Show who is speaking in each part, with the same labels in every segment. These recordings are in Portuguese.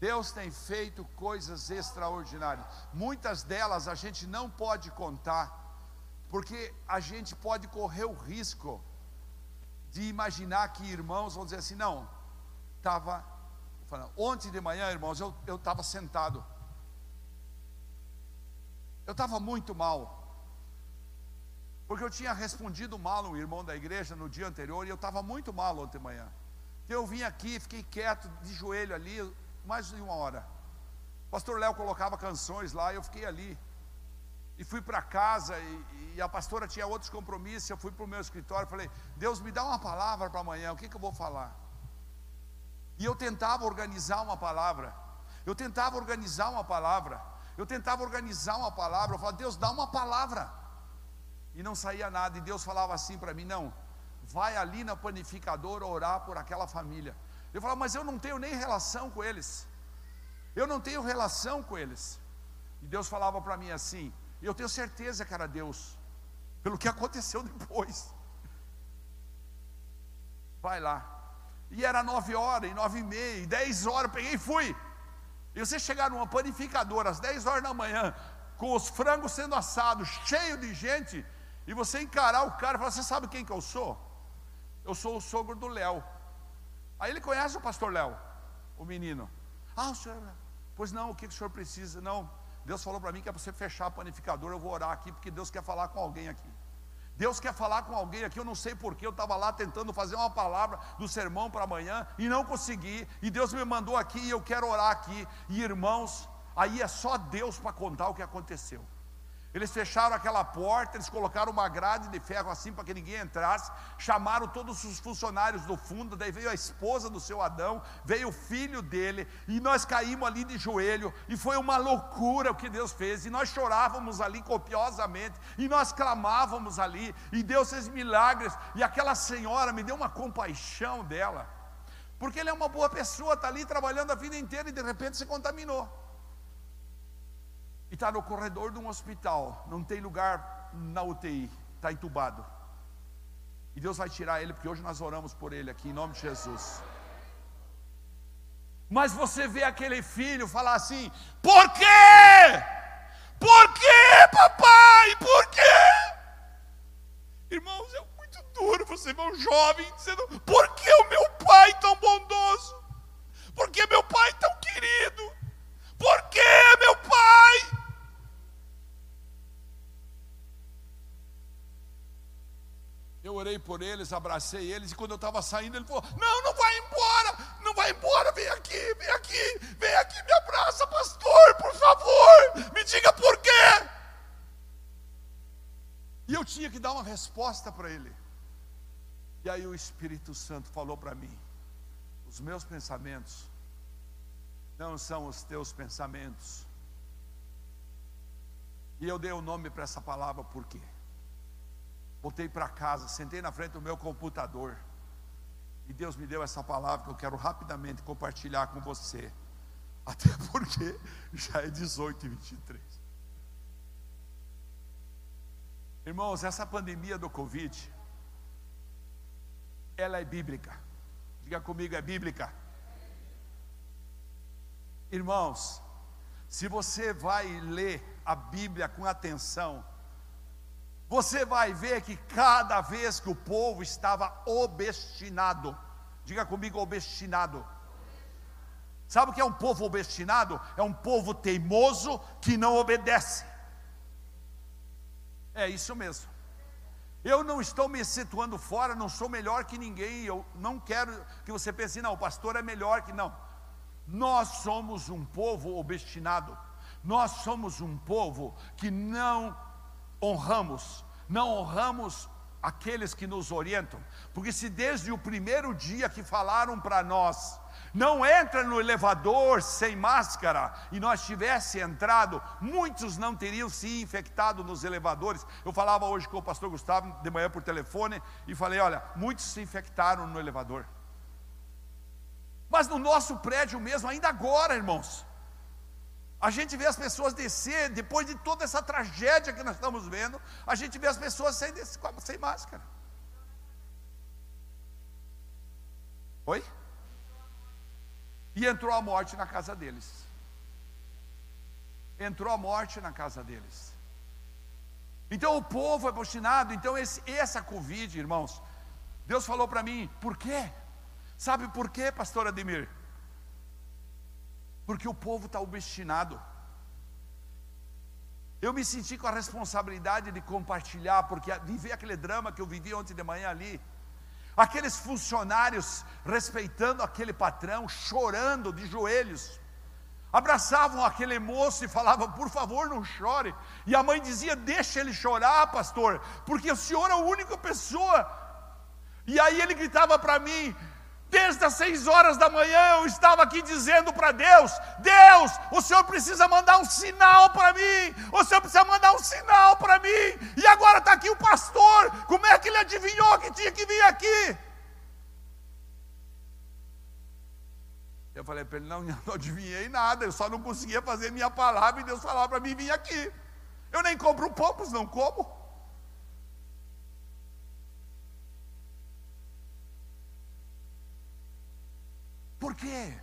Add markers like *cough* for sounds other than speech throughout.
Speaker 1: Deus tem feito coisas extraordinárias. Muitas delas a gente não pode contar, porque a gente pode correr o risco de imaginar que irmãos vão dizer assim: não, estava. Ontem de manhã, irmãos, eu estava sentado. Eu estava muito mal. Porque eu tinha respondido mal um irmão da igreja no dia anterior e eu estava muito mal ontem de manhã. Então eu vim aqui, fiquei quieto, de joelho ali, mais de uma hora. O pastor Léo colocava canções lá, eu fiquei ali. E fui para casa, e, e, a pastora tinha outros compromissos. Eu fui para o meu escritório e falei: Deus, me dá uma palavra para amanhã, o que, que eu vou falar? E eu tentava organizar uma palavra. Eu tentava organizar uma palavra. Eu tentava organizar uma palavra. Eu falava: Deus, dá uma palavra. E não saía nada. E Deus falava assim para mim: Não, vai ali na panificadora orar por aquela família. Eu falava, mas eu não tenho nem relação com eles. Eu não tenho relação com eles. E Deus falava para mim assim, eu tenho certeza que era Deus, pelo que *laughs* aconteceu depois. Vai lá. E era nove horas, e nove e meia, e dez horas, eu peguei e fui. E você chegar numa panificadora às dez horas da manhã, com os frangos sendo assados, cheio de gente, e você encarar o cara e falar, você sabe quem que eu sou? Eu sou o sogro do Léo. Aí ele conhece o pastor Léo, o menino. Ah, o senhor, pois não, o que o senhor precisa? Não, Deus falou para mim que é para você fechar a panificadora, eu vou orar aqui, porque Deus quer falar com alguém aqui. Deus quer falar com alguém aqui, eu não sei porquê, eu estava lá tentando fazer uma palavra do sermão para amanhã e não consegui, e Deus me mandou aqui e eu quero orar aqui. E irmãos, aí é só Deus para contar o que aconteceu. Eles fecharam aquela porta, eles colocaram uma grade de ferro assim para que ninguém entrasse, chamaram todos os funcionários do fundo, daí veio a esposa do seu Adão, veio o filho dele, e nós caímos ali de joelho, e foi uma loucura o que Deus fez, e nós chorávamos ali copiosamente, e nós clamávamos ali, e Deus fez milagres, e aquela senhora me deu uma compaixão dela, porque ele é uma boa pessoa, está ali trabalhando a vida inteira e de repente se contaminou e está no corredor de um hospital, não tem lugar na UTI, está entubado. E Deus vai tirar ele, porque hoje nós oramos por ele aqui, em nome de Jesus. Mas você vê aquele filho falar assim: por quê? Por quê, papai? Por quê? Irmãos, é muito duro você ver um jovem dizendo: por que o meu pai tão bondoso? Por que meu pai tão querido? Por que meu pai? Eu orei por eles, abracei eles, e quando eu estava saindo, ele falou: Não, não vai embora, não vai embora, vem aqui, vem aqui, vem aqui, me abraça, pastor, por favor, me diga por quê. E eu tinha que dar uma resposta para ele. E aí o Espírito Santo falou para mim: Os meus pensamentos não são os teus pensamentos. E eu dei o nome para essa palavra por quê? Voltei para casa, sentei na frente do meu computador. E Deus me deu essa palavra que eu quero rapidamente compartilhar com você. *laughs* Até porque já é 18 e 23. Irmãos, essa pandemia do Covid, ela é bíblica. Diga comigo, é bíblica. Irmãos, se você vai ler a Bíblia com atenção, você vai ver que cada vez que o povo estava obstinado, diga comigo, obstinado. Sabe o que é um povo obstinado? É um povo teimoso que não obedece. É isso mesmo. Eu não estou me situando fora, não sou melhor que ninguém. Eu não quero que você pense, não, o pastor é melhor que não. Nós somos um povo obstinado. Nós somos um povo que não honramos, não honramos aqueles que nos orientam, porque se desde o primeiro dia que falaram para nós, não entra no elevador sem máscara, e nós tivesse entrado, muitos não teriam se infectado nos elevadores. Eu falava hoje com o pastor Gustavo de manhã por telefone e falei: olha, muitos se infectaram no elevador. Mas no nosso prédio mesmo, ainda agora, irmãos, a gente vê as pessoas descer, depois de toda essa tragédia que nós estamos vendo, a gente vê as pessoas sem, sem máscara. Oi? E entrou a morte na casa deles. Entrou a morte na casa deles. Então o povo é obstinado. Então esse, essa Covid, irmãos, Deus falou para mim, por quê? Sabe por quê, pastor Ademir? Porque o povo está obstinado. Eu me senti com a responsabilidade de compartilhar, porque viver aquele drama que eu vivi ontem de manhã ali, aqueles funcionários respeitando aquele patrão, chorando de joelhos, abraçavam aquele moço e falavam, por favor, não chore. E a mãe dizia, deixa ele chorar, pastor, porque o senhor é a única pessoa. E aí ele gritava para mim, Desde as seis horas da manhã eu estava aqui dizendo para Deus: Deus, o Senhor precisa mandar um sinal para mim, o Senhor precisa mandar um sinal para mim, e agora está aqui o pastor, como é que ele adivinhou que tinha que vir aqui? Eu falei para ele: não, *laughs* não adivinhei nada, eu só não conseguia fazer minha palavra e Deus falava para mim vir aqui. Eu nem compro poucos, não como. Por quê?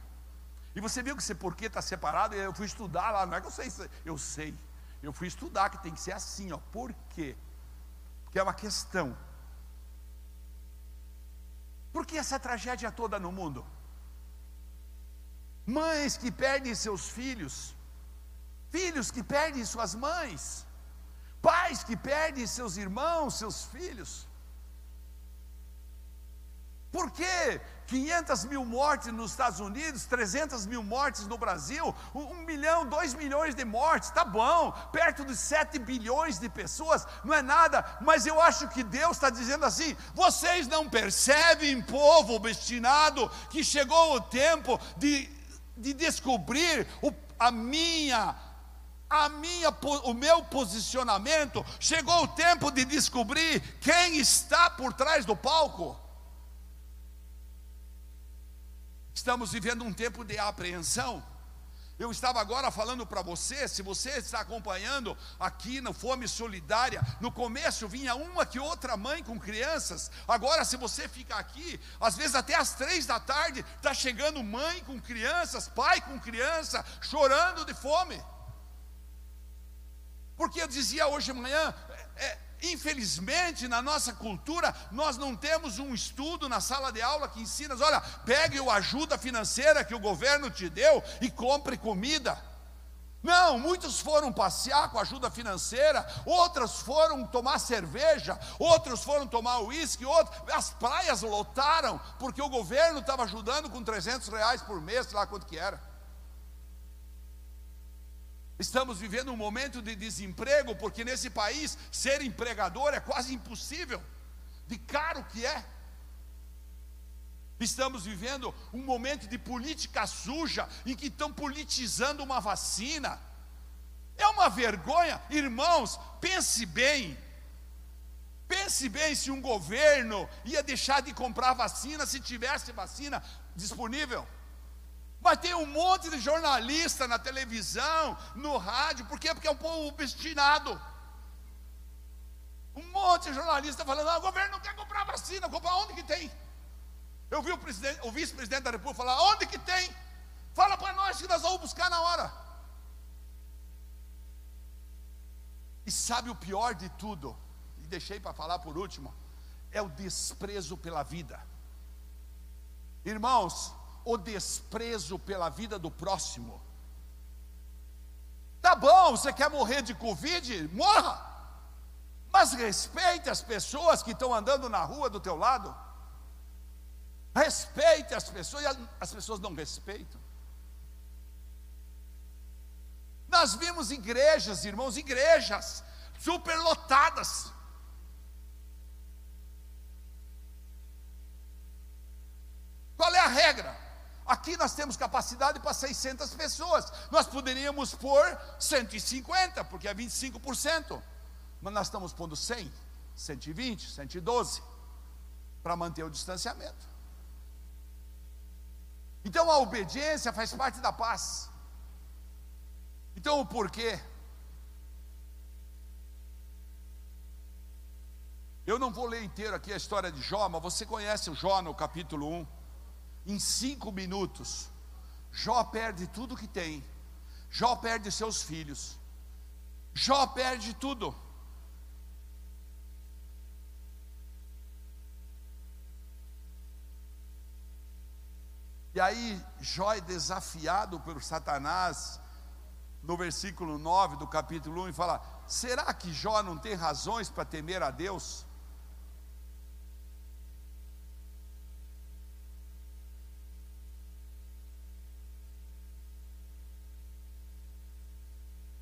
Speaker 1: E você viu que esse porquê está separado, eu fui estudar lá, não é que eu sei, eu sei. Eu fui estudar que tem que ser assim, ó. Por quê? Porque é uma questão. Por que essa tragédia toda no mundo? Mães que perdem seus filhos, filhos que perdem suas mães, pais que perdem seus irmãos, seus filhos. Por que 500 mil mortes nos Estados Unidos, 300 mil mortes no Brasil, um milhão, dois milhões de mortes, tá bom, perto de 7 bilhões de pessoas, não é nada, mas eu acho que Deus está dizendo assim: vocês não percebem, povo obstinado, que chegou o tempo de, de descobrir o, a minha a minha, o meu posicionamento, chegou o tempo de descobrir quem está por trás do palco. Estamos vivendo um tempo de apreensão. Eu estava agora falando para você, se você está acompanhando aqui no Fome Solidária, no começo vinha uma que outra mãe com crianças, agora se você fica aqui, às vezes até às três da tarde, está chegando mãe com crianças, pai com criança, chorando de fome. Porque eu dizia hoje de manhã, é, é Infelizmente, na nossa cultura, nós não temos um estudo na sala de aula que ensina, olha, pegue a ajuda financeira que o governo te deu e compre comida. Não, muitos foram passear com ajuda financeira, outros foram tomar cerveja, outros foram tomar uísque, outros, as praias lotaram, porque o governo estava ajudando com 300 reais por mês, sei lá quanto que era. Estamos vivendo um momento de desemprego, porque nesse país ser empregador é quase impossível, de caro que é. Estamos vivendo um momento de política suja, em que estão politizando uma vacina. É uma vergonha, irmãos, pense bem. Pense bem se um governo ia deixar de comprar vacina se tivesse vacina disponível. Mas tem um monte de jornalista na televisão, no rádio, por quê? Porque é um povo obstinado. Um monte de jornalista falando, ah, o governo não quer comprar vacina, comprar onde que tem? Eu vi o, o vice-presidente da República falar, onde que tem? Fala para nós que nós vamos buscar na hora. E sabe o pior de tudo? E deixei para falar por último, é o desprezo pela vida. Irmãos, o desprezo pela vida do próximo. Tá bom, você quer morrer de Covid? Morra! Mas respeite as pessoas que estão andando na rua do teu lado. Respeite as pessoas, e as pessoas não respeitam. Nós vimos igrejas, irmãos, igrejas superlotadas. Qual é a regra? Aqui nós temos capacidade para 600 pessoas. Nós poderíamos pôr 150, porque é 25%. Mas nós estamos pondo 100, 120, 112 para manter o distanciamento. Então a obediência faz parte da paz. Então o porquê? Eu não vou ler inteiro aqui a história de Jó, mas você conhece o Jó no capítulo 1 em cinco minutos, Jó perde tudo que tem. Jó perde seus filhos. Jó perde tudo. E aí Jó é desafiado por Satanás no versículo 9 do capítulo 1 e fala: Será que Jó não tem razões para temer a Deus?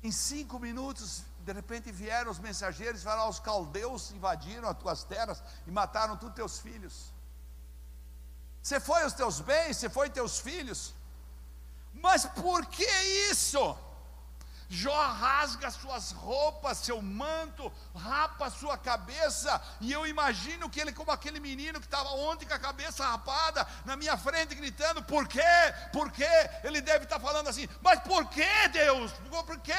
Speaker 1: Em cinco minutos, de repente vieram os mensageiros e falaram: Os caldeus invadiram as tuas terras e mataram todos teus filhos. Você foi os teus bens, você foi teus filhos. Mas por que isso? Jó rasga suas roupas, seu manto, rapa sua cabeça, e eu imagino que ele, como aquele menino que estava ontem com a cabeça rapada, na minha frente, gritando: Por quê? Por quê? Ele deve estar falando assim: Mas por que, Deus? Por quê?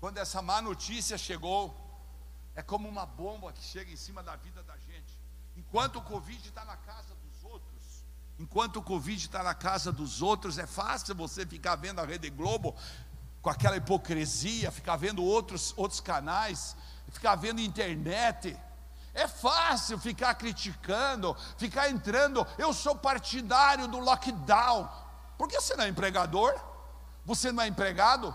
Speaker 1: Quando essa má notícia chegou, é como uma bomba que chega em cima da vida da gente. Enquanto o Covid está na casa Enquanto o Covid está na casa dos outros, é fácil você ficar vendo a Rede Globo com aquela hipocrisia, ficar vendo outros, outros canais, ficar vendo internet. É fácil ficar criticando, ficar entrando. Eu sou partidário do lockdown. Por que você não é empregador? Você não é empregado?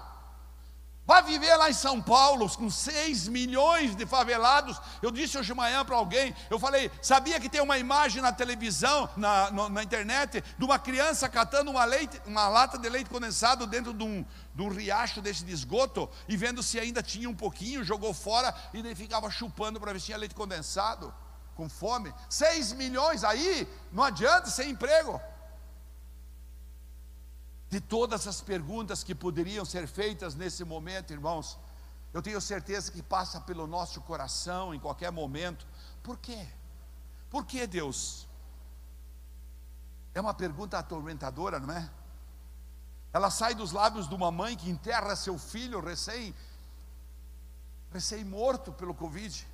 Speaker 1: Vai viver lá em São Paulo com 6 milhões de favelados. Eu disse hoje de manhã para alguém, eu falei, sabia que tem uma imagem na televisão, na, na internet, de uma criança catando uma, leite, uma lata de leite condensado dentro de um, de um riacho desse de esgoto e vendo se ainda tinha um pouquinho, jogou fora e daí ficava chupando para ver se tinha leite condensado, com fome. 6 milhões aí, não adianta sem emprego de todas as perguntas que poderiam ser feitas nesse momento, irmãos, eu tenho certeza que passa pelo nosso coração em qualquer momento. Por quê? Por que Deus? É uma pergunta atormentadora, não é? Ela sai dos lábios de uma mãe que enterra seu filho recém recém morto pelo Covid.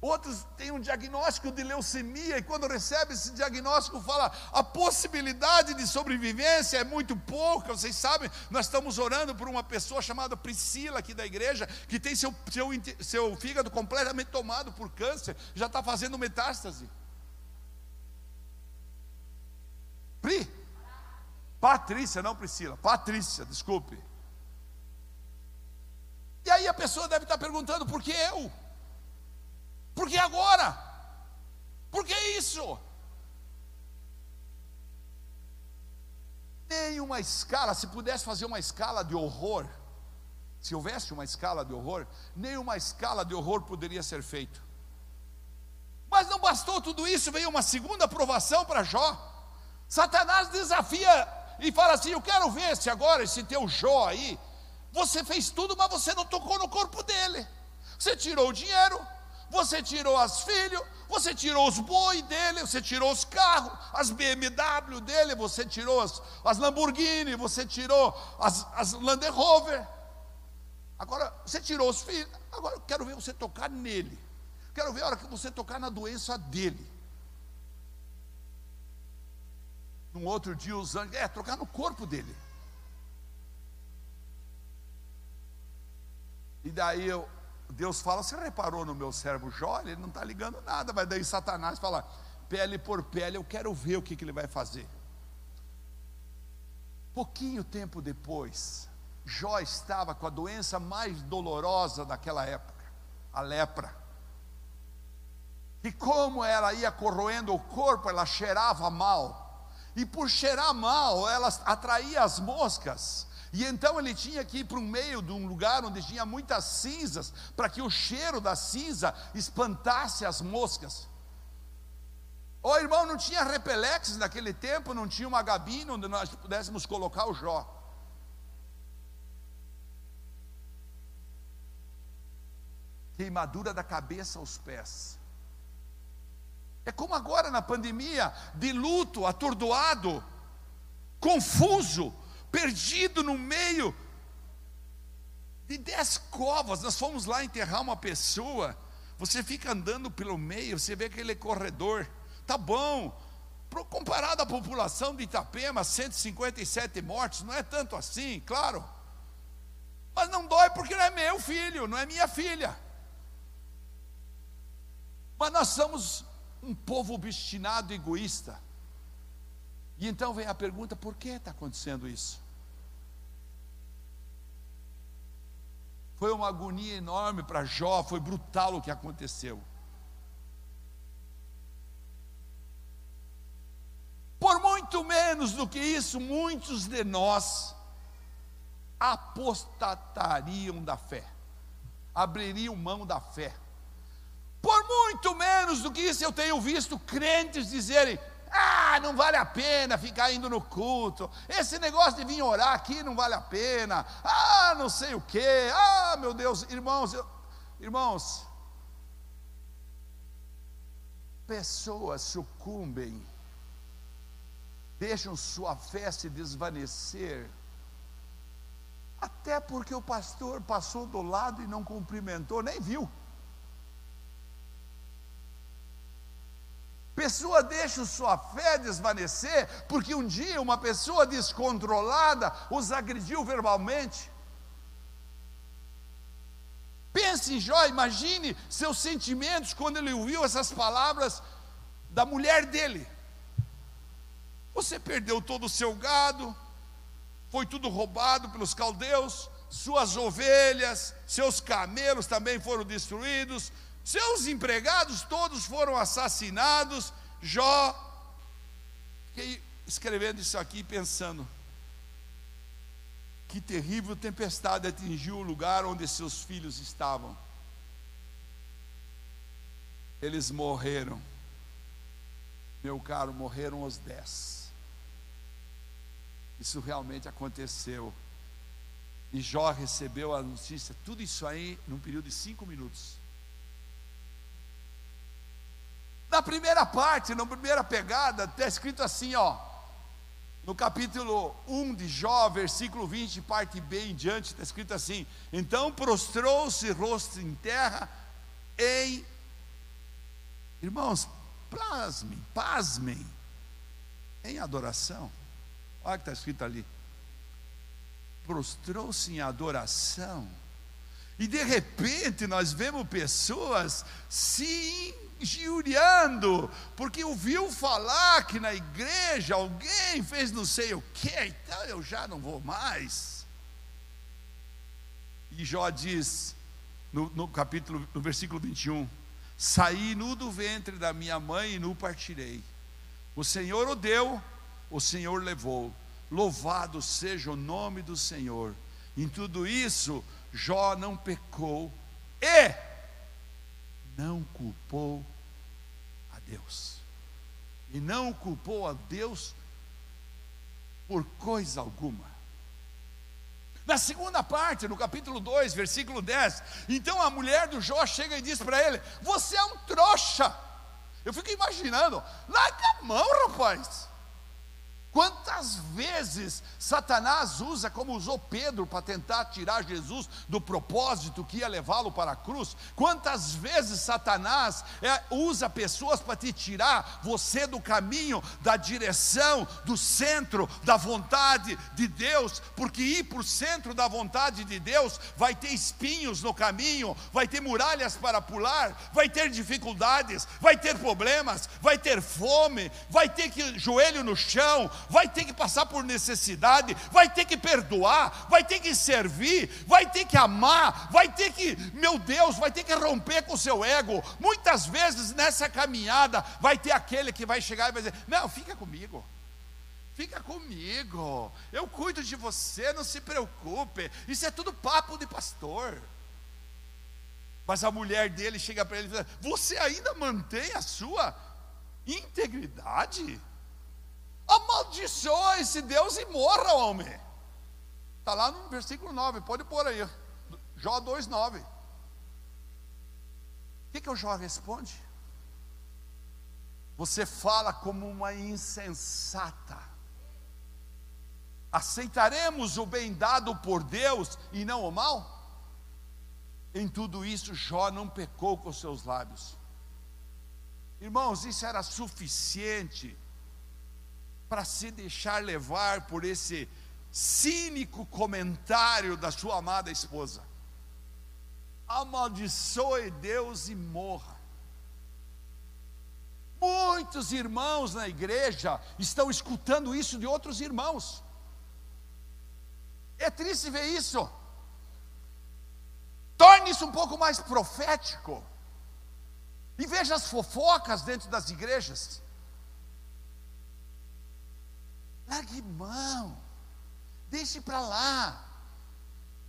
Speaker 1: Outros têm um diagnóstico de leucemia e quando recebe esse diagnóstico fala a possibilidade de sobrevivência é muito pouca. Vocês sabem, nós estamos orando por uma pessoa chamada Priscila aqui da igreja que tem seu, seu, seu fígado completamente tomado por câncer, já está fazendo metástase. Pri? Patrícia, não Priscila, Patrícia, desculpe. E aí a pessoa deve estar perguntando, por que eu? Por que agora? Por que isso? Nem uma escala, se pudesse fazer uma escala de horror, se houvesse uma escala de horror, nem uma escala de horror poderia ser feito. Mas não bastou tudo isso, veio uma segunda aprovação para Jó. Satanás desafia e fala assim: Eu quero ver se agora, esse teu Jó aí, você fez tudo, mas você não tocou no corpo dele. Você tirou o dinheiro, você tirou as filhas, você tirou os boi dele, você tirou os carros, as BMW dele, você tirou as, as Lamborghini, você tirou as, as Land Rover. Agora, você tirou os filhos, agora eu quero ver você tocar nele. Quero ver a hora que você tocar na doença dele. Num outro dia, os anjos, é, trocar no corpo dele. E daí eu, Deus fala: Você reparou no meu servo Jó? Ele não está ligando nada, mas daí Satanás fala: Pele por pele, eu quero ver o que, que ele vai fazer. Pouquinho tempo depois, Jó estava com a doença mais dolorosa daquela época, a lepra. E como ela ia corroendo o corpo, ela cheirava mal. E por cheirar mal, ela atraía as moscas. E então ele tinha que ir para o meio de um lugar onde tinha muitas cinzas, para que o cheiro da cinza espantasse as moscas. O irmão não tinha repelex naquele tempo, não tinha uma gabina onde nós pudéssemos colocar o Jó. Queimadura da cabeça aos pés. É como agora na pandemia, de luto, atordoado, confuso, perdido no meio de dez covas. Nós fomos lá enterrar uma pessoa. você fica andando pelo meio, você vê aquele corredor, tá bom. Comparado à população de Itapema, 157 mortes, não é tanto assim, claro. Mas não dói porque não é meu filho, não é minha filha. Mas nós somos um povo obstinado, egoísta. E então vem a pergunta: por que está acontecendo isso? Foi uma agonia enorme para Jó, foi brutal o que aconteceu. Por muito menos do que isso, muitos de nós apostatariam da fé, abririam mão da fé. Por muito menos do que isso, eu tenho visto crentes dizerem: ah, não vale a pena ficar indo no culto. Esse negócio de vir orar aqui não vale a pena. Ah, não sei o quê. Ah, meu Deus, irmãos, eu, irmãos, pessoas sucumbem, deixam sua fé se desvanecer, até porque o pastor passou do lado e não cumprimentou, nem viu. Pessoa deixa sua fé desvanecer, porque um dia uma pessoa descontrolada os agrediu verbalmente. Pense em Jó, imagine seus sentimentos quando ele ouviu essas palavras da mulher dele. Você perdeu todo o seu gado, foi tudo roubado pelos caldeus, suas ovelhas, seus camelos também foram destruídos, seus empregados todos foram assassinados. Jó, fiquei escrevendo isso aqui pensando, que terrível tempestade atingiu o lugar onde seus filhos estavam. Eles morreram. Meu caro, morreram os dez. Isso realmente aconteceu. E Jó recebeu a notícia, tudo isso aí num período de cinco minutos. Na primeira parte, na primeira pegada, está escrito assim, ó, no capítulo 1 de Jó, versículo 20, parte B em diante, está escrito assim: Então prostrou-se rosto em terra, em. Irmãos, pasmem, pasmem, em adoração. Olha o que está escrito ali. Prostrou-se em adoração. E de repente nós vemos pessoas se injuriando, porque ouviu falar que na igreja alguém fez não sei o que, então eu já não vou mais. E Jó diz, no, no capítulo, no versículo 21, saí nu do ventre da minha mãe e nu partirei. O Senhor o deu, o Senhor levou. Louvado seja o nome do Senhor. Em tudo isso, Jó não pecou e não culpou a Deus. E não culpou a Deus por coisa alguma. Na segunda parte, no capítulo 2, versículo 10, então a mulher do Jó chega e diz para ele: Você é um trouxa. Eu fico imaginando, larga a mão, rapaz. Quantas vezes Satanás usa, como usou Pedro, para tentar tirar Jesus do propósito que ia levá-lo para a cruz? Quantas vezes Satanás é, usa pessoas para te tirar você do caminho, da direção, do centro da vontade de Deus? Porque ir para o centro da vontade de Deus vai ter espinhos no caminho, vai ter muralhas para pular, vai ter dificuldades, vai ter problemas, vai ter fome, vai ter que joelho no chão vai ter que passar por necessidade, vai ter que perdoar, vai ter que servir, vai ter que amar, vai ter que, meu Deus, vai ter que romper com o seu ego. Muitas vezes nessa caminhada vai ter aquele que vai chegar e vai dizer: Não, fica comigo. Fica comigo, eu cuido de você, não se preocupe. Isso é tudo papo de pastor. Mas a mulher dele chega para ele e diz: Você ainda mantém a sua integridade? Amaldiçoa esse Deus e morra, homem. Está lá no versículo 9, pode pôr aí. Jó 2,9. O que, que o Jó responde? Você fala como uma insensata. Aceitaremos o bem dado por Deus e não o mal? Em tudo isso, Jó não pecou com seus lábios. Irmãos, isso era suficiente para se deixar levar por esse cínico comentário da sua amada esposa. Amaldiçoe Deus e morra. Muitos irmãos na igreja estão escutando isso de outros irmãos. É triste ver isso. Torne isso um pouco mais profético. E veja as fofocas dentro das igrejas. Largue mão. Deixe para lá.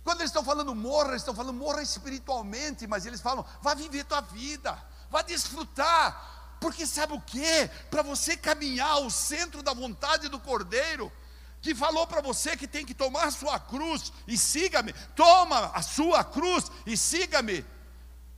Speaker 1: Quando eles estão falando morra, eles estão falando morra espiritualmente, mas eles falam, vá viver tua vida, vá desfrutar. Porque sabe o que? Para você caminhar ao centro da vontade do Cordeiro, que falou para você que tem que tomar a sua cruz e siga-me. Toma a sua cruz e siga-me.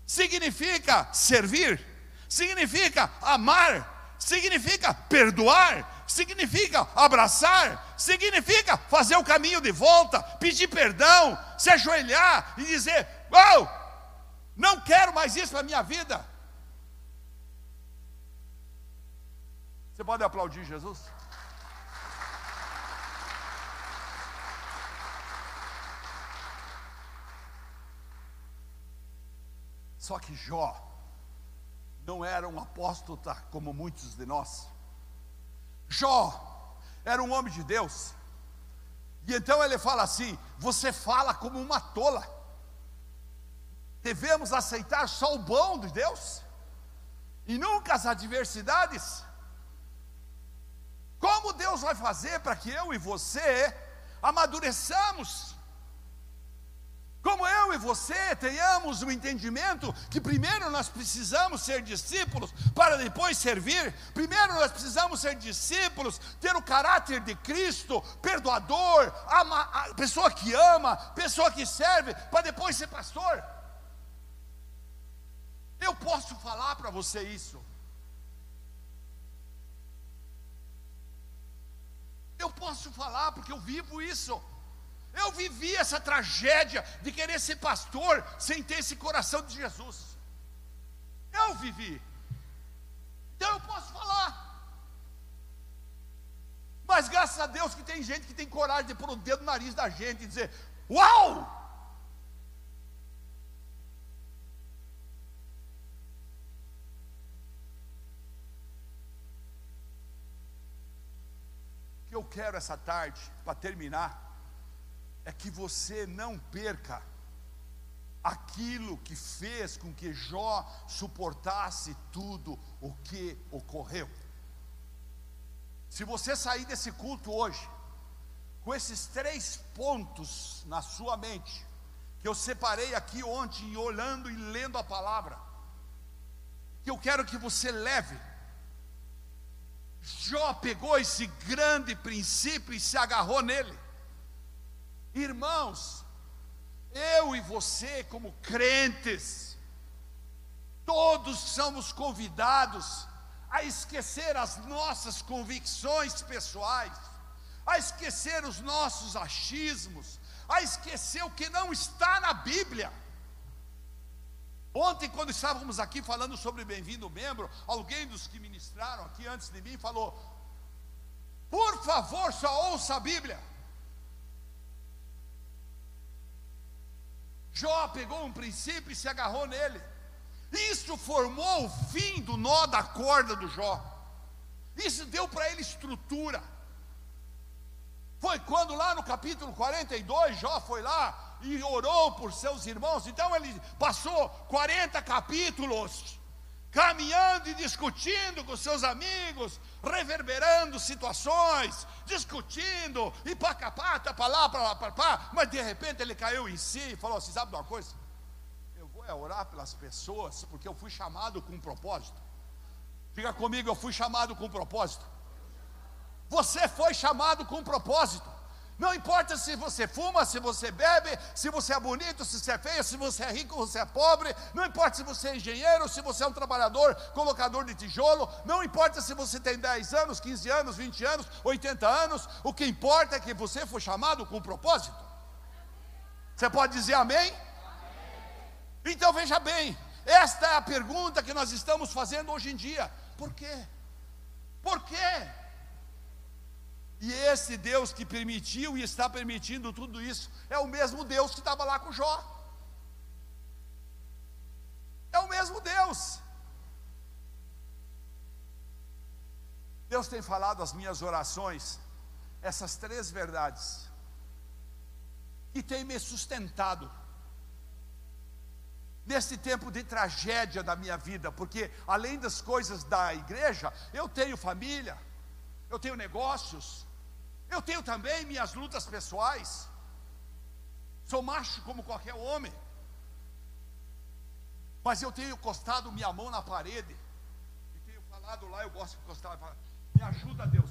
Speaker 1: Significa servir, significa amar, significa perdoar, significa abraçar, significa fazer o caminho de volta, pedir perdão, se ajoelhar e dizer: Oh, não quero mais isso na minha vida. Você pode aplaudir Jesus? Só que Jó não era um apóstata como muitos de nós. Jó era um homem de Deus. E então ele fala assim: Você fala como uma tola. Devemos aceitar só o bom de Deus e nunca as adversidades. Como Deus vai fazer para que eu e você amadureçamos? Como eu e você tenhamos o entendimento que primeiro nós precisamos ser discípulos para depois servir, primeiro nós precisamos ser discípulos, ter o caráter de Cristo, perdoador, ama, pessoa que ama, pessoa que serve, para depois ser pastor. Eu posso falar para você isso. Eu posso falar porque eu vivo isso. Eu vivi essa tragédia de querer ser pastor sem ter esse coração de Jesus. Eu vivi. Então eu posso falar. Mas graças a Deus que tem gente que tem coragem de pôr o dedo no nariz da gente e dizer: Uau! O que eu quero essa tarde, para terminar, é que você não perca aquilo que fez com que Jó suportasse tudo o que ocorreu. Se você sair desse culto hoje, com esses três pontos na sua mente, que eu separei aqui ontem, olhando e lendo a palavra, que eu quero que você leve. Jó pegou esse grande princípio e se agarrou nele. Irmãos, eu e você, como crentes, todos somos convidados a esquecer as nossas convicções pessoais, a esquecer os nossos achismos, a esquecer o que não está na Bíblia. Ontem, quando estávamos aqui falando sobre bem-vindo membro, alguém dos que ministraram aqui antes de mim falou: por favor, só ouça a Bíblia. Jó pegou um princípio e se agarrou nele. Isso formou o fim do nó da corda do Jó. Isso deu para ele estrutura. Foi quando lá no capítulo 42, Jó foi lá e orou por seus irmãos. Então ele passou 40 capítulos caminhando e discutindo com seus amigos, reverberando situações, discutindo, e pacapá, para lá, para lá, para lá, mas de repente ele caiu em si e falou assim: sabe de uma coisa? Eu vou é orar pelas pessoas, porque eu fui chamado com um propósito. Diga comigo, eu fui chamado com um propósito. Você foi chamado com um propósito. Não importa se você fuma, se você bebe, se você é bonito, se você é feio, se você é rico, se você é pobre, não importa se você é engenheiro, se você é um trabalhador, colocador de tijolo, não importa se você tem 10 anos, 15 anos, 20 anos, 80 anos, o que importa é que você foi chamado com um propósito. Você pode dizer amém? Então veja bem, esta é a pergunta que nós estamos fazendo hoje em dia: por quê? Por quê? E esse Deus que permitiu e está permitindo tudo isso é o mesmo Deus que estava lá com Jó. É o mesmo Deus. Deus tem falado as minhas orações, essas três verdades, que tem me sustentado nesse tempo de tragédia da minha vida, porque além das coisas da igreja, eu tenho família, eu tenho negócios, eu tenho também minhas lutas pessoais. Sou macho como qualquer homem, mas eu tenho encostado minha mão na parede e tenho falado lá. Eu gosto de encostar, me ajuda, Deus,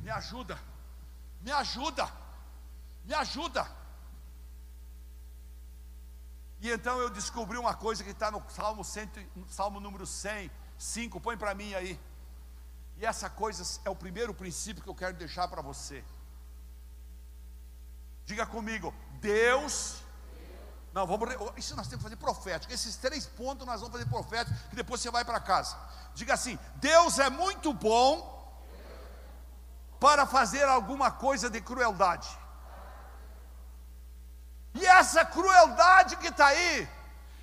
Speaker 1: me ajuda, me ajuda, me ajuda. E então eu descobri uma coisa que está no Salmo, 100, Salmo número 100, 5, põe para mim aí. E essa coisa é o primeiro princípio que eu quero deixar para você. Diga comigo, Deus. Não, vamos. Isso nós temos que fazer profético. Esses três pontos nós vamos fazer profético, que depois você vai para casa. Diga assim: Deus é muito bom para fazer alguma coisa de crueldade. E essa crueldade que está aí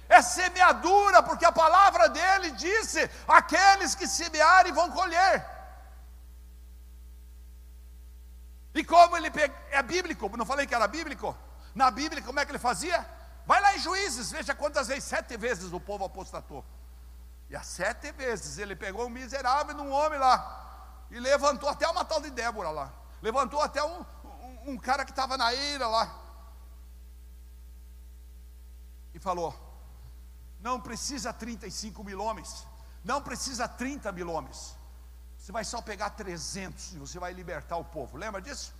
Speaker 1: é semeadura, porque a palavra dele disse: aqueles que semearem vão colher. E como ele pega, é bíblico, não falei que era bíblico? Na Bíblia, como é que ele fazia? Vai lá em Juízes, veja quantas vezes, sete vezes o povo apostatou. E as sete vezes ele pegou um miserável num homem lá, e levantou até uma tal de Débora lá, levantou até um, um, um cara que estava na ira lá, e falou: não precisa 35 mil homens, não precisa 30 mil homens, você vai só pegar 300 e você vai libertar o povo. Lembra disso?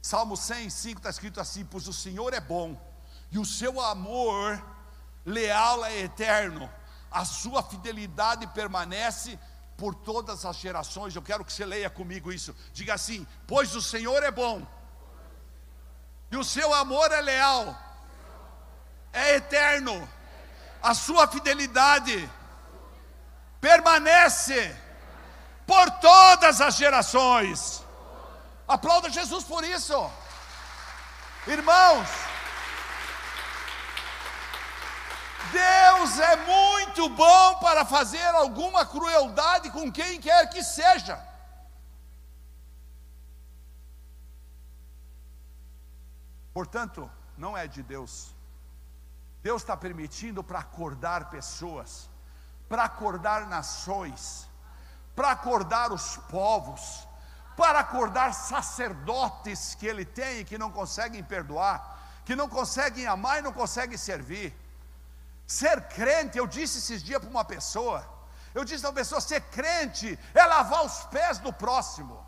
Speaker 1: Salmo 105 está escrito assim: Pois o Senhor é bom, e o seu amor leal é eterno, a sua fidelidade permanece por todas as gerações. Eu quero que você leia comigo isso. Diga assim: Pois o Senhor é bom, e o seu amor é leal, é eterno, a sua fidelidade permanece por todas as gerações. Aplauda Jesus por isso, irmãos. Deus é muito bom para fazer alguma crueldade com quem quer que seja. Portanto, não é de Deus. Deus está permitindo para acordar pessoas, para acordar nações, para acordar os povos, para acordar sacerdotes que Ele tem e que não conseguem perdoar, que não conseguem amar e não conseguem servir. Ser crente, eu disse esses dias para uma pessoa, eu disse a uma pessoa: ser crente é lavar os pés do próximo.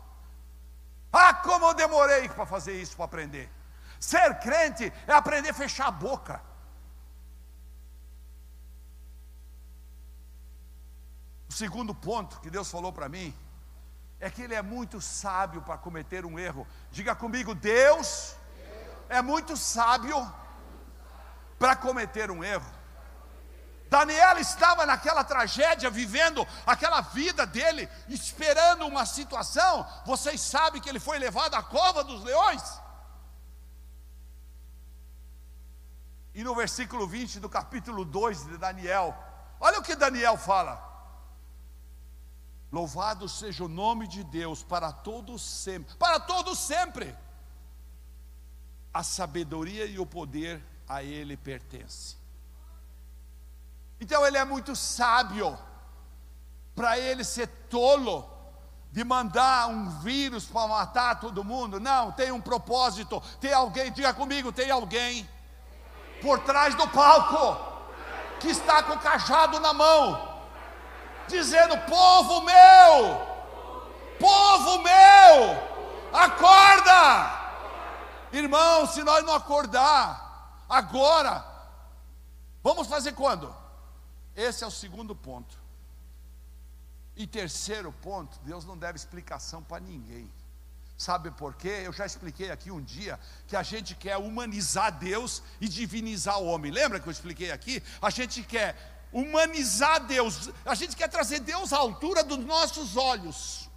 Speaker 1: Ah, como eu demorei para fazer isso, para aprender. Ser crente é aprender a fechar a boca. O segundo ponto que Deus falou para mim é que Ele é muito sábio para cometer um erro. Diga comigo, Deus é muito sábio para cometer um erro. Daniel estava naquela tragédia, vivendo aquela vida dele, esperando uma situação. Vocês sabem que ele foi levado à cova dos leões. E no versículo 20 do capítulo 2 de Daniel, olha o que Daniel fala: Louvado seja o nome de Deus para todos sempre, para todos sempre. A sabedoria e o poder a ele pertence. Então ele é muito sábio para ele ser tolo de mandar um vírus para matar todo mundo. Não, tem um propósito. Tem alguém, diga comigo, tem alguém por trás do palco, que está com o cajado na mão, dizendo: Povo meu, povo meu, acorda. Irmão, se nós não acordar agora, vamos fazer quando? Esse é o segundo ponto. E terceiro ponto, Deus não deve explicação para ninguém. Sabe por quê? Eu já expliquei aqui um dia que a gente quer humanizar Deus e divinizar o homem. Lembra que eu expliquei aqui? A gente quer humanizar Deus, a gente quer trazer Deus à altura dos nossos olhos.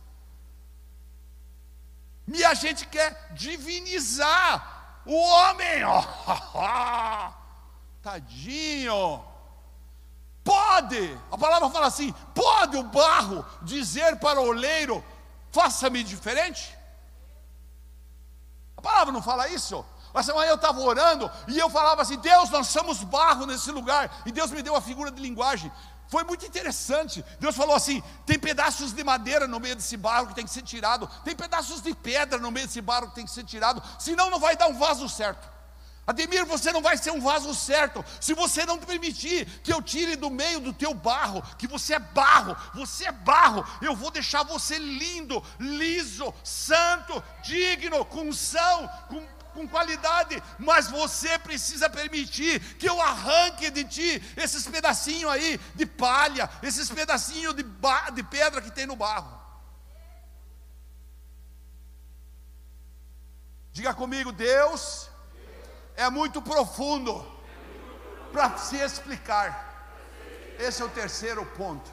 Speaker 1: E a gente quer divinizar o homem. Oh, *laughs* tadinho. Pode, a palavra fala assim: pode o barro dizer para o oleiro, faça-me diferente? A palavra não fala isso. Essa manhã eu estava orando e eu falava assim: Deus, nós somos barro nesse lugar. E Deus me deu a figura de linguagem. Foi muito interessante. Deus falou assim: tem pedaços de madeira no meio desse barro que tem que ser tirado, tem pedaços de pedra no meio desse barro que tem que ser tirado, senão não vai dar um vaso certo. Ademir, você não vai ser um vaso certo se você não permitir que eu tire do meio do teu barro, que você é barro, você é barro. Eu vou deixar você lindo, liso, santo, digno, com unção, com com qualidade, mas você precisa permitir que eu arranque de ti esses pedacinhos aí de palha, esses pedacinhos de, de pedra que tem no barro. Diga comigo, Deus é muito profundo para se explicar. Esse é o terceiro ponto.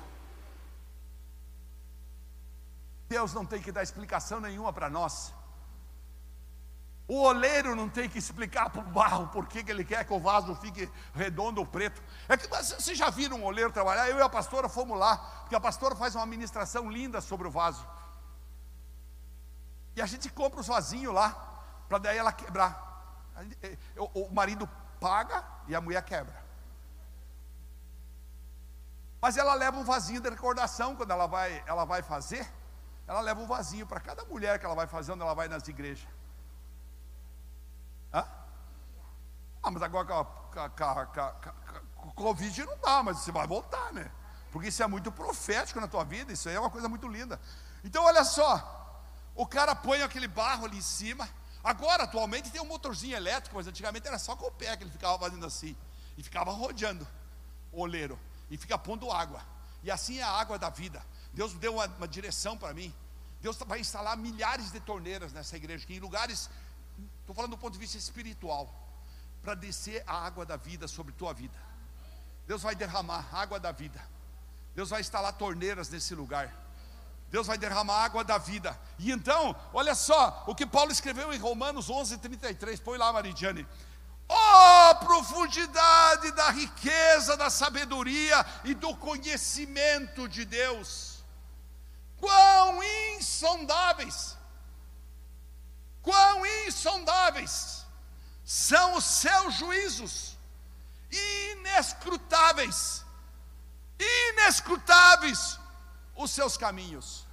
Speaker 1: Deus não tem que dar explicação nenhuma para nós. O oleiro não tem que explicar para o barro por que ele quer que o vaso fique redondo ou preto. É que vocês já viram um oleiro trabalhar? Eu e a pastora fomos lá, porque a pastora faz uma ministração linda sobre o vaso. E a gente compra os vasinhos lá, para daí ela quebrar. Eh, o marido paga e a mulher quebra. Mas ela leva um vasinho de recordação quando ela vai, ela vai fazer. Ela leva um vasinho para cada mulher que ela vai fazendo, ela vai nas igrejas. Ah, mas agora com o Covid não dá, mas você vai voltar, né? Porque isso é muito profético na tua vida, isso aí é uma coisa muito linda. Então, olha só, o cara põe aquele barro ali em cima, Agora, atualmente, tem um motorzinho elétrico, mas antigamente era só com o pé que ele ficava fazendo assim. E ficava rodeando o oleiro. E fica pondo água. E assim é a água da vida. Deus deu uma, uma direção para mim. Deus vai instalar milhares de torneiras nessa igreja, que em lugares, estou falando do ponto de vista espiritual, para descer a água da vida sobre tua vida. Deus vai derramar água da vida. Deus vai instalar torneiras nesse lugar. Deus vai derramar água da vida. E então, olha só o que Paulo escreveu em Romanos 11, 33. Põe lá, Maridiane. Oh, profundidade da riqueza, da sabedoria e do conhecimento de Deus. Quão insondáveis, quão insondáveis são os seus juízos, inescrutáveis, inescrutáveis os seus caminhos.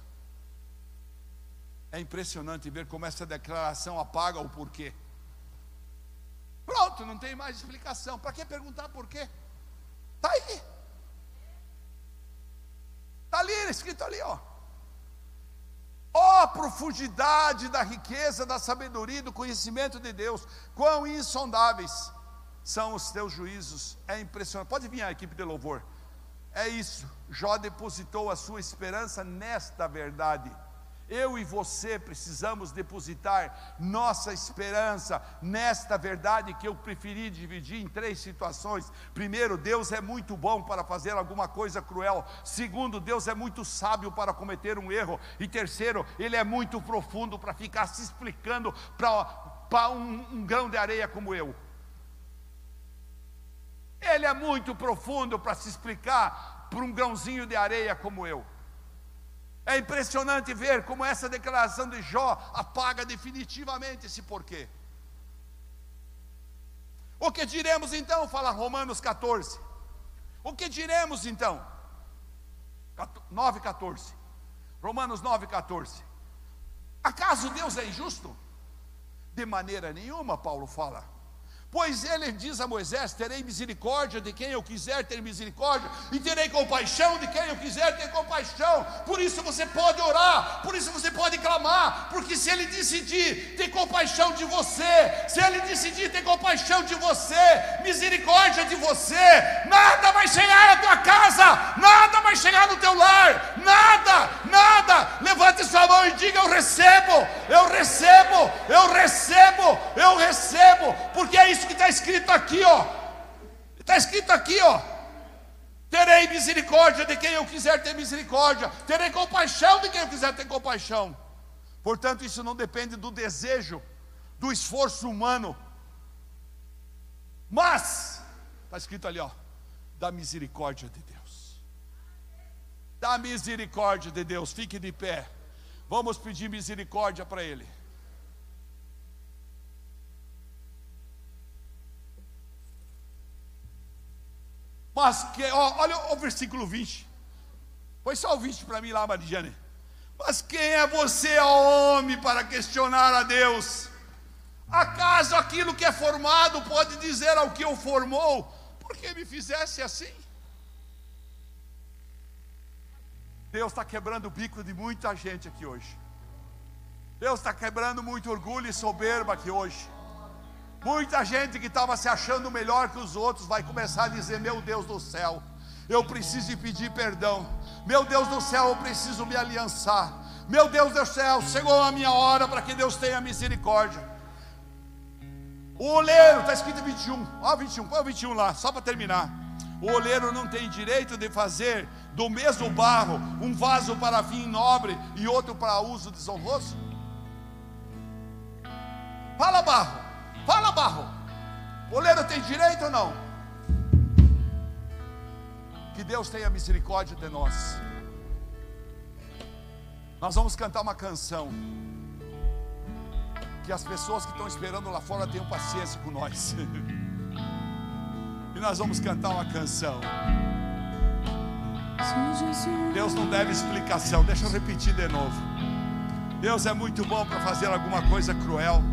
Speaker 1: É impressionante ver como essa declaração apaga o porquê. Pronto, não tem mais explicação. Para que perguntar porquê? Está aí. Está ali, escrito ali, ó. Ó oh, profundidade da riqueza, da sabedoria e do conhecimento de Deus, quão insondáveis são os teus juízos. É impressionante. Pode vir a equipe de louvor. É isso. Jó depositou a sua esperança nesta verdade. Eu e você precisamos depositar nossa esperança nesta verdade que eu preferi dividir em três situações. Primeiro, Deus é muito bom para fazer alguma coisa cruel. Segundo, Deus é muito sábio para cometer um erro. E terceiro, Ele é muito profundo para ficar se explicando para um, um grão de areia como eu. Ele é muito profundo para se explicar por um grãozinho de areia como eu. É impressionante ver como essa declaração de Jó apaga definitivamente esse porquê. O que diremos então? Fala Romanos 14. O que diremos então? 9,14. Romanos 9,14. Acaso Deus é injusto? De maneira nenhuma, Paulo fala. Pois ele diz a Moisés: Terei misericórdia de quem eu quiser ter misericórdia, e terei compaixão de quem eu quiser ter compaixão. Por isso você pode orar, por isso você pode clamar, porque se ele decidir ter compaixão de você, se ele decidir ter compaixão de você, misericórdia de você, nada vai chegar à tua casa, nada vai chegar no teu lar, nada, Nada. Levante sua mão e diga: Eu recebo, eu recebo, eu recebo, eu recebo, porque é isso que está escrito aqui, ó. Está escrito aqui, ó. Terei misericórdia de quem eu quiser ter misericórdia, terei compaixão de quem eu quiser ter compaixão. Portanto, isso não depende do desejo, do esforço humano, mas, está escrito ali, ó, da misericórdia de Deus. Da misericórdia de Deus, fique de pé. Vamos pedir misericórdia para Ele. Mas que, ó, olha o versículo 20. Põe só o 20 para mim lá, Maridiane. Mas quem é você, homem, para questionar a Deus? Acaso aquilo que é formado pode dizer ao que o formou, por que me fizesse assim? Deus está quebrando o bico de muita gente aqui hoje. Deus está quebrando muito orgulho e soberba aqui hoje. Muita gente que estava se achando melhor que os outros vai começar a dizer: Meu Deus do céu, eu preciso pedir perdão. Meu Deus do céu, eu preciso me aliançar. Meu Deus do céu, chegou a minha hora para que Deus tenha misericórdia. O oleiro, está escrito 21, ó 21, põe o 21 lá, só para terminar. O oleiro não tem direito de fazer do mesmo barro um vaso para fim nobre e outro para uso desonroso? Fala, barro. Fala, barro. O oleiro tem direito ou não? Que Deus tenha misericórdia de nós. Nós vamos cantar uma canção. Que as pessoas que estão esperando lá fora tenham paciência com nós. *laughs* e nós vamos cantar uma canção. Deus não deve explicação. Deixa eu repetir de novo. Deus é muito bom para fazer alguma coisa cruel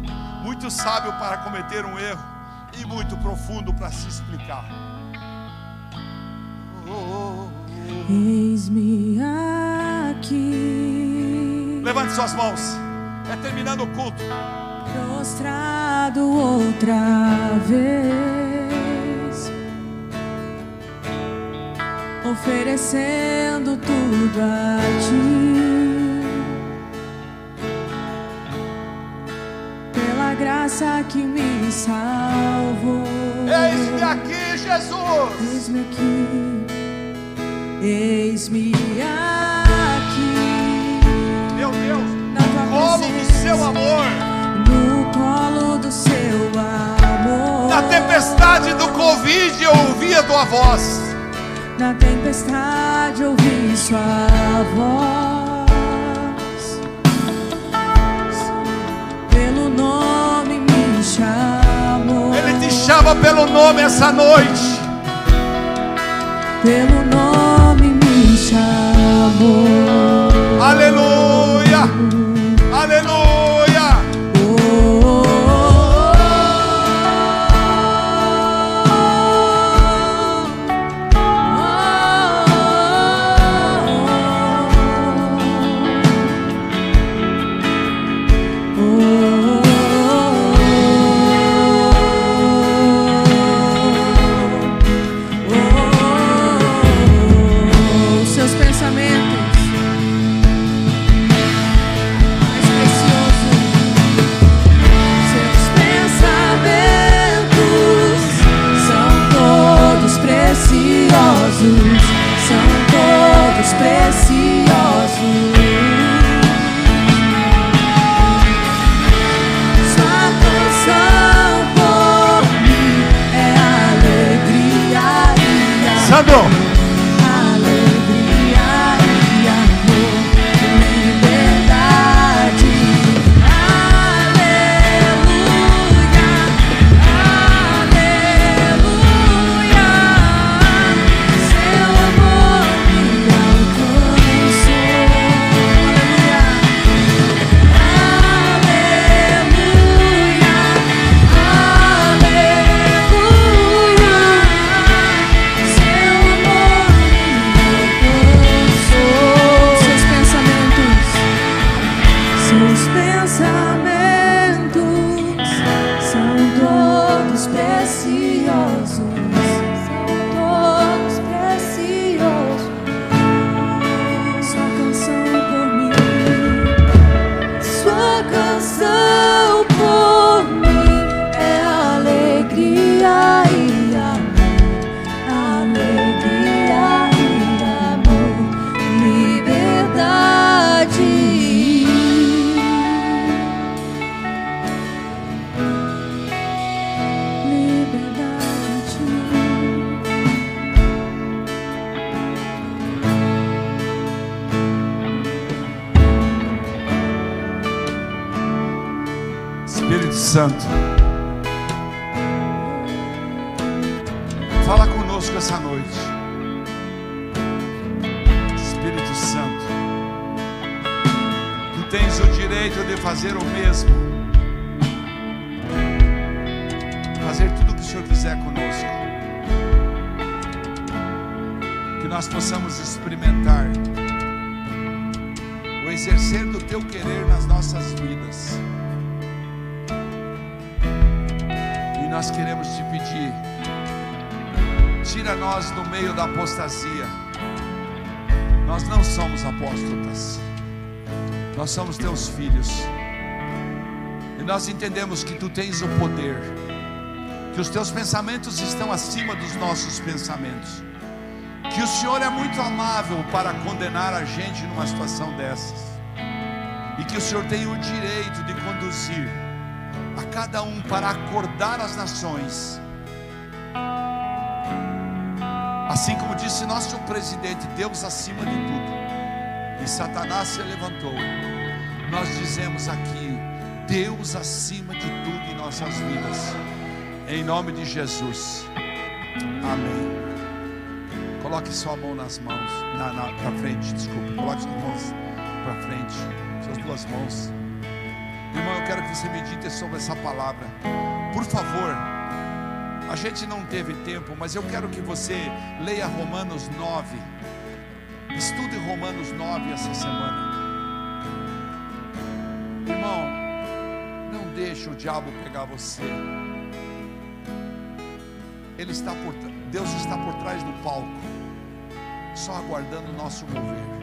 Speaker 1: muito sábio para cometer um erro e muito profundo para se explicar.
Speaker 2: Eis-me aqui.
Speaker 1: Levante suas mãos. É terminando o culto.
Speaker 2: Prostrado outra vez. Oferecendo tudo a ti. Graça que me salvou.
Speaker 1: Eis-me aqui, Jesus.
Speaker 2: Eis-me aqui. Eis-me aqui.
Speaker 1: Meu Deus. No colo do seu amor.
Speaker 2: No colo do seu amor.
Speaker 1: Na tempestade do Covid eu ouvi a tua voz.
Speaker 2: Na tempestade ouvi sua voz.
Speaker 1: Chama pelo nome essa noite. Exercer do teu querer nas nossas vidas. E nós queremos te pedir, tira nós do meio da apostasia. Nós não somos apóstatas, nós somos teus filhos. E nós entendemos que tu tens o poder, que os teus pensamentos estão acima dos nossos pensamentos, que o Senhor é muito amável para condenar a gente numa situação dessas, e que o Senhor tem o direito de conduzir a cada um para acordar as nações. Assim como disse nosso presidente, Deus acima de tudo, e Satanás se levantou. Nós dizemos aqui, Deus acima de tudo em nossas vidas, em nome de Jesus, amém. Coloque sua mão nas mãos, na, na para frente, desculpe. Coloque suas mãos para frente, suas duas mãos. Irmão, eu quero que você medite sobre essa palavra. Por favor, a gente não teve tempo, mas eu quero que você leia Romanos 9. Estude Romanos 9 essa semana. Irmão, não deixe o diabo pegar você. Ele está por, Deus está por trás do palco, só aguardando o nosso mover.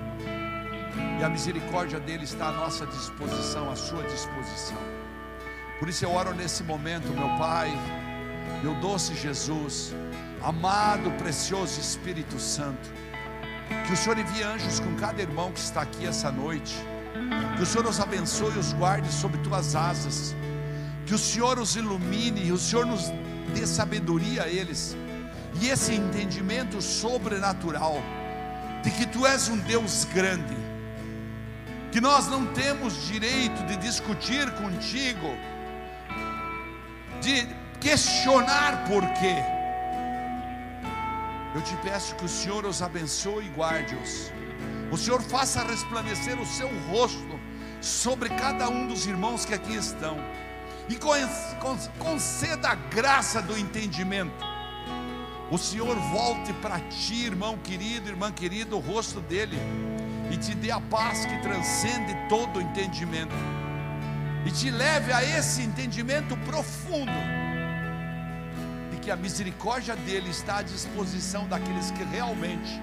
Speaker 1: E a misericórdia dele está à nossa disposição, à sua disposição. Por isso eu oro nesse momento, meu Pai, meu doce Jesus, amado, precioso Espírito Santo, que o Senhor envie anjos com cada irmão que está aqui essa noite, que o Senhor os abençoe e os guarde sob tuas asas, que o Senhor os ilumine e o Senhor nos dê sabedoria a eles, e esse entendimento sobrenatural, de que tu és um Deus grande, que nós não temos direito de discutir contigo, de questionar por quê. Eu te peço que o Senhor os abençoe e guarde-os. O Senhor faça resplandecer o seu rosto sobre cada um dos irmãos que aqui estão. E conceda a graça do entendimento. O Senhor volte para ti, irmão querido, irmã querida, o rosto dele e te dê a paz que transcende todo o entendimento, e te leve a esse entendimento profundo, de que a misericórdia dele está à disposição daqueles que realmente,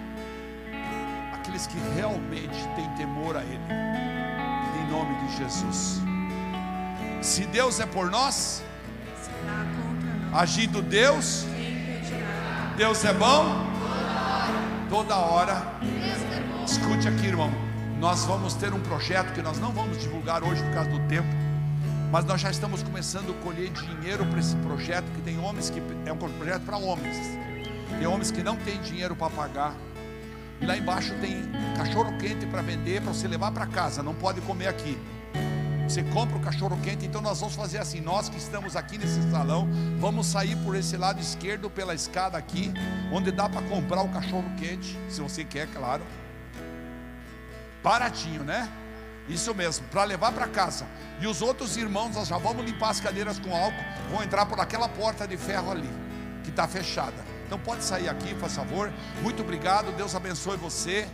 Speaker 1: aqueles que realmente têm temor a ele, em nome de Jesus. Se Deus é por nós, agindo Deus, Deus é bom, toda hora. Escute aqui, irmão. Nós vamos ter um projeto que nós não vamos divulgar hoje por causa do tempo, mas nós já estamos começando a colher dinheiro para esse projeto que tem homens que é um projeto para homens. Tem homens que não têm dinheiro para pagar. E lá embaixo tem cachorro quente para vender para você levar para casa, não pode comer aqui. Você compra o cachorro quente, então nós vamos fazer assim. Nós que estamos aqui nesse salão, vamos sair por esse lado esquerdo pela escada aqui, onde dá para comprar o cachorro quente, se você quer, claro baratinho, né? Isso mesmo, para levar para casa. E os outros irmãos, nós já vamos limpar as cadeiras com álcool, vão entrar por aquela porta de ferro ali, que está fechada. Então pode sair aqui, por favor. Muito obrigado, Deus abençoe você.